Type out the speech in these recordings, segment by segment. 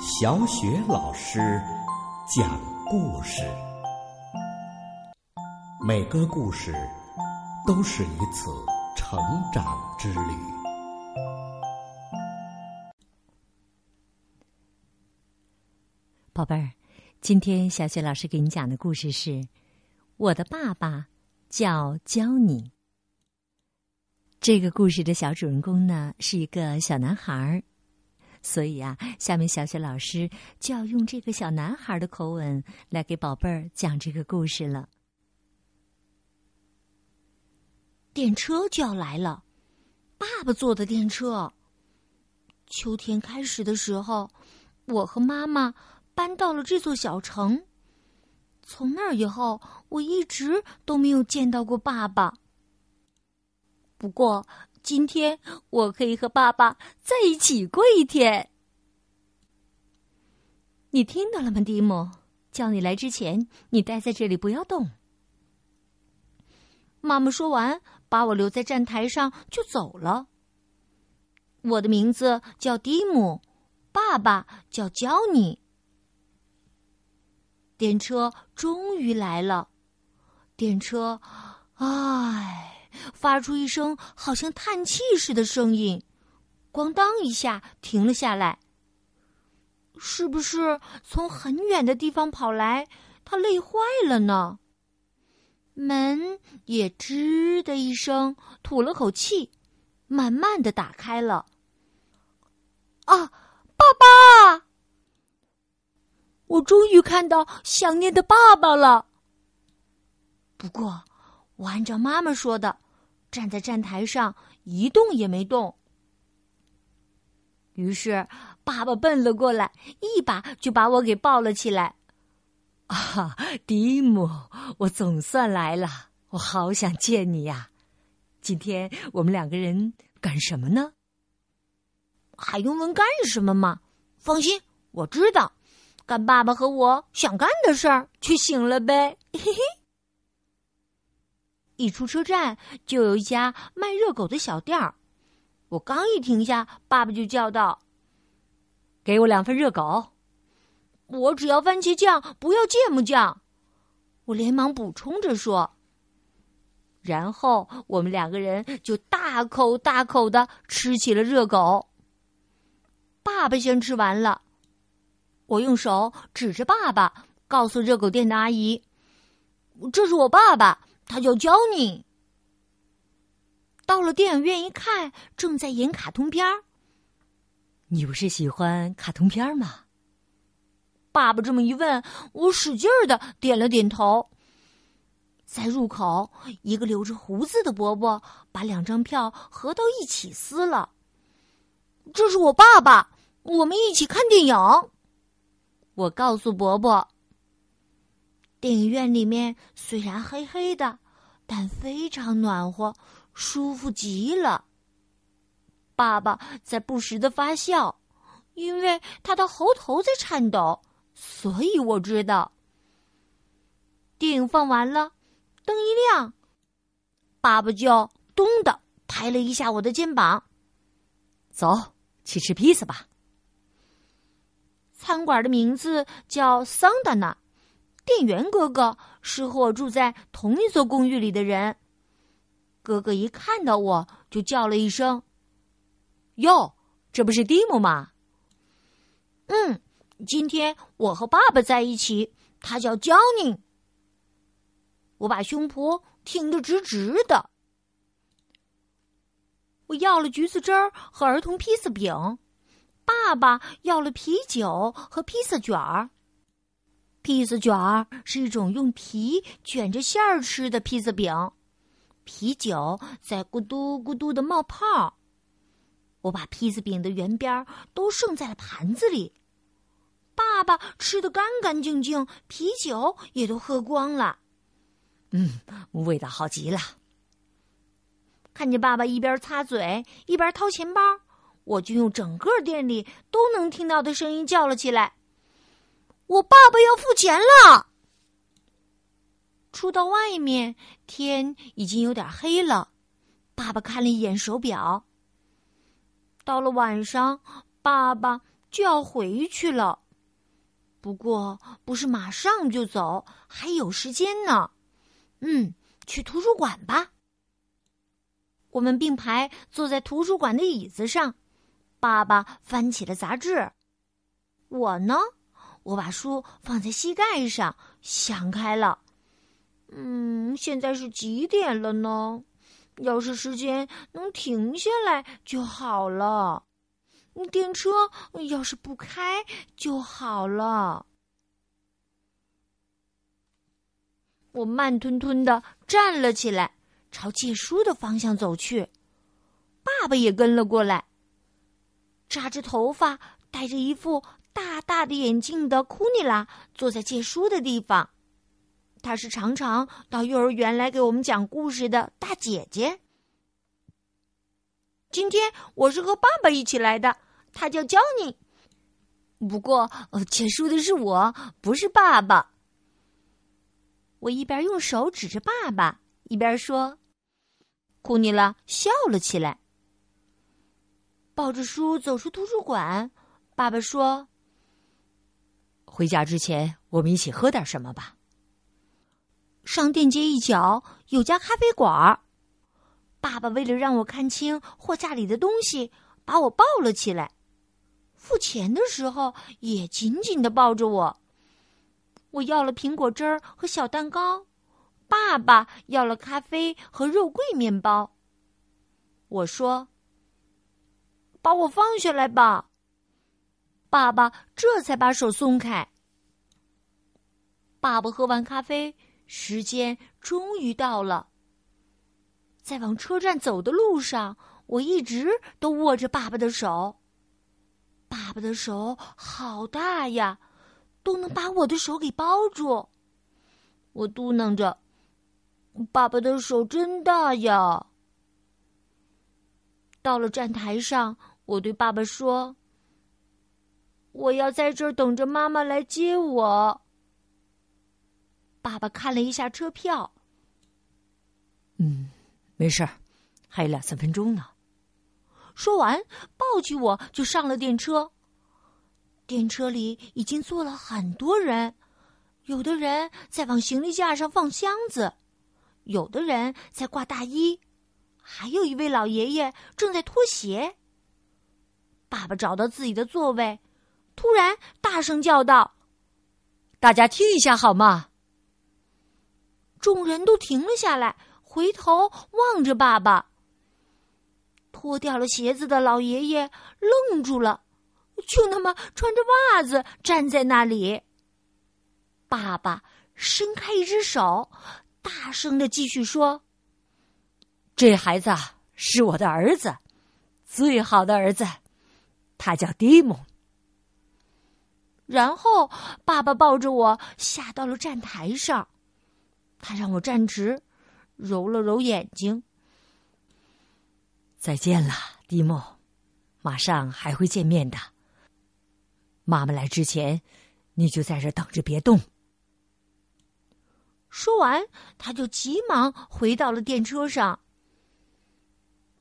小雪老师讲故事，每个故事都是一次成长之旅。宝贝儿，今天小雪老师给你讲的故事是《我的爸爸叫教你》。这个故事的小主人公呢是一个小男孩儿，所以啊，下面小雪老师就要用这个小男孩的口吻来给宝贝儿讲这个故事了。电车就要来了，爸爸坐的电车。秋天开始的时候，我和妈妈搬到了这座小城。从那儿以后，我一直都没有见到过爸爸。不过今天我可以和爸爸在一起过一天。你听到了吗，蒂姆？叫你来之前，你待在这里不要动。妈妈说完，把我留在站台上就走了。我的名字叫蒂姆，爸爸叫教你。电车终于来了，电车，唉。发出一声好像叹气似的声音，咣当一下停了下来。是不是从很远的地方跑来？他累坏了呢。门也吱的一声吐了口气，慢慢的打开了。啊，爸爸！我终于看到想念的爸爸了。不过，我按照妈妈说的。站在站台上一动也没动。于是爸爸奔了过来，一把就把我给抱了起来。啊，蒂姆，我总算来了，我好想见你呀！今天我们两个人干什么呢？还用问干什么吗？放心，我知道，干爸爸和我想干的事儿就行了呗。嘿嘿。一出车站，就有一家卖热狗的小店儿。我刚一停下，爸爸就叫道：“给我两份热狗。”我只要番茄酱，不要芥末酱。我连忙补充着说。然后我们两个人就大口大口的吃起了热狗。爸爸先吃完了，我用手指着爸爸，告诉热狗店的阿姨：“这是我爸爸。”他叫教你。到了电影院一看，正在演卡通片儿。你不是喜欢卡通片吗？爸爸这么一问，我使劲儿的点了点头。在入口，一个留着胡子的伯伯把两张票合到一起撕了。这是我爸爸，我们一起看电影。我告诉伯伯。电影院里面虽然黑黑的，但非常暖和，舒服极了。爸爸在不时的发笑，因为他的喉头在颤抖，所以我知道。电影放完了，灯一亮，爸爸就咚的拍了一下我的肩膀：“走去吃披萨吧。”餐馆的名字叫桑达纳。店员哥哥是和我住在同一座公寓里的人。哥哥一看到我就叫了一声：“哟，这不是蒂姆吗？”“嗯，今天我和爸爸在一起，他叫焦宁。”我把胸脯挺得直直的。我要了橘子汁儿和儿童披萨饼，爸爸要了啤酒和披萨卷儿。披萨卷儿是一种用皮卷着馅儿吃的披萨饼，啤酒在咕嘟咕嘟的冒泡。我把披萨饼的圆边都剩在了盘子里，爸爸吃的干干净净，啤酒也都喝光了。嗯，味道好极了。看见爸爸一边擦嘴一边掏钱包，我就用整个店里都能听到的声音叫了起来。我爸爸要付钱了。出到外面，天已经有点黑了。爸爸看了一眼手表。到了晚上，爸爸就要回去了。不过不是马上就走，还有时间呢。嗯，去图书馆吧。我们并排坐在图书馆的椅子上，爸爸翻起了杂志，我呢，我把书放在膝盖上，想开了。嗯，现在是几点了呢？要是时间能停下来就好了。电车要是不开就好了。我慢吞吞的站了起来，朝借书的方向走去。爸爸也跟了过来。扎着头发、戴着一副大大的眼镜的库尼拉坐在借书的地方。她是常常到幼儿园来给我们讲故事的大姐姐。今天我是和爸爸一起来的。他叫教你，不过呃借书的是我，不是爸爸。我一边用手指着爸爸，一边说：“库尼拉笑了起来，抱着书走出图书馆。”爸爸说：“回家之前，我们一起喝点什么吧。”上店街一角有家咖啡馆儿。爸爸为了让我看清货架里的东西，把我抱了起来。付钱的时候也紧紧的抱着我。我要了苹果汁儿和小蛋糕，爸爸要了咖啡和肉桂面包。我说：“把我放下来吧。”爸爸这才把手松开。爸爸喝完咖啡，时间终于到了。在往车站走的路上，我一直都握着爸爸的手。爸爸的手好大呀，都能把我的手给包住。我嘟囔着：“爸爸的手真大呀。”到了站台上，我对爸爸说：“我要在这儿等着妈妈来接我。”爸爸看了一下车票，嗯，没事儿，还有两三分钟呢。说完，抱起我就上了电车。电车里已经坐了很多人，有的人在往行李架上放箱子，有的人在挂大衣，还有一位老爷爷正在脱鞋。爸爸找到自己的座位，突然大声叫道：“大家听一下好吗？”众人都停了下来，回头望着爸爸。脱掉了鞋子的老爷爷愣住了，就那么穿着袜子站在那里。爸爸伸开一只手，大声的继续说：“这孩子是我的儿子，最好的儿子，他叫蒂蒙。”然后爸爸抱着我下到了站台上，他让我站直，揉了揉眼睛。再见了，蒂莫，马上还会见面的。妈妈来之前，你就在这等着，别动。说完，他就急忙回到了电车上。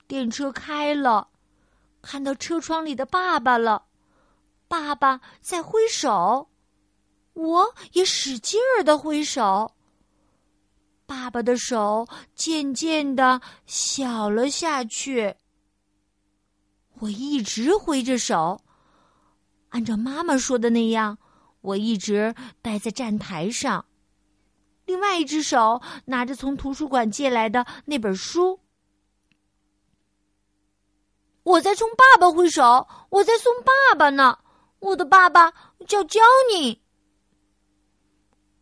电车开了，看到车窗里的爸爸了，爸爸在挥手，我也使劲儿的挥手。爸爸的手渐渐的小了下去。我一直挥着手，按照妈妈说的那样，我一直待在站台上，另外一只手拿着从图书馆借来的那本书。我在冲爸爸挥手，我在送爸爸呢。我的爸爸叫教你。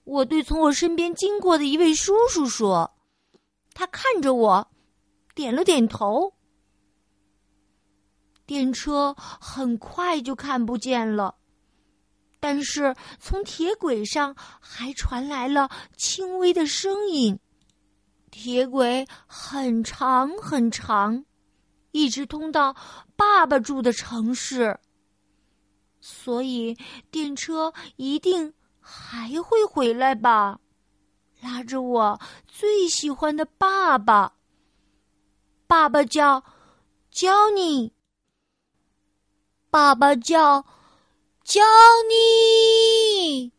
我对从我身边经过的一位叔叔说：“他看着我，点了点头。”电车很快就看不见了，但是从铁轨上还传来了轻微的声音。铁轨很长很长，一直通到爸爸住的城市，所以电车一定。还会回来吧，拉着我最喜欢的爸爸。爸爸叫教你，爸爸叫教你。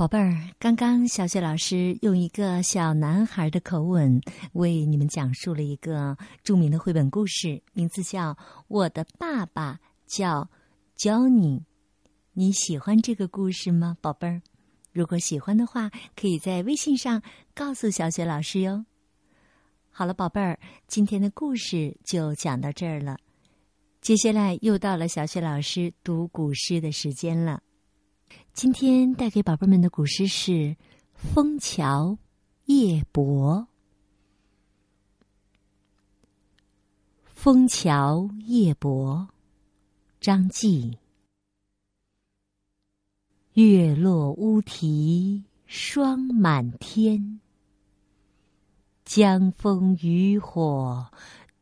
宝贝儿，刚刚小雪老师用一个小男孩的口吻为你们讲述了一个著名的绘本故事，名字叫《我的爸爸叫教你》。你喜欢这个故事吗，宝贝儿？如果喜欢的话，可以在微信上告诉小雪老师哟。好了，宝贝儿，今天的故事就讲到这儿了。接下来又到了小雪老师读古诗的时间了。今天带给宝贝们的古诗是《枫桥夜泊》。《枫桥夜泊》，张继。月落乌啼霜满天，江枫渔火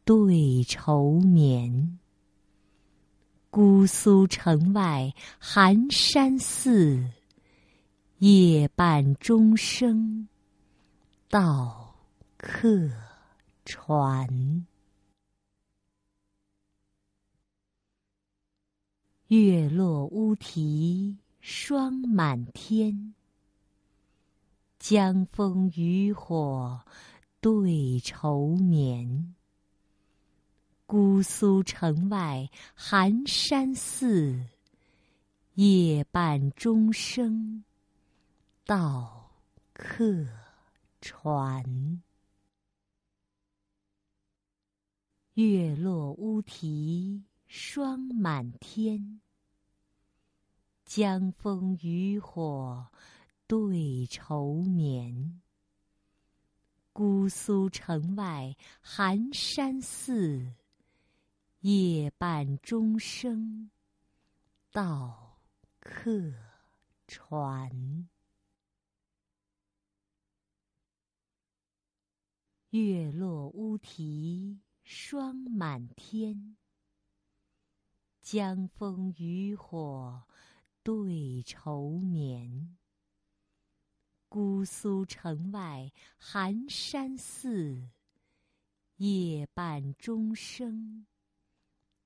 对愁眠。姑苏城外寒山寺，夜半钟声到客船。月落乌啼霜满天，江枫渔火对愁眠。姑苏城外寒山寺，夜半钟声到客船。月落乌啼霜满天，江枫渔火对愁眠。姑苏城外寒山寺。夜半钟声到客船。月落乌啼霜满天，江枫渔火对愁眠。姑苏城外寒山寺，夜半钟声。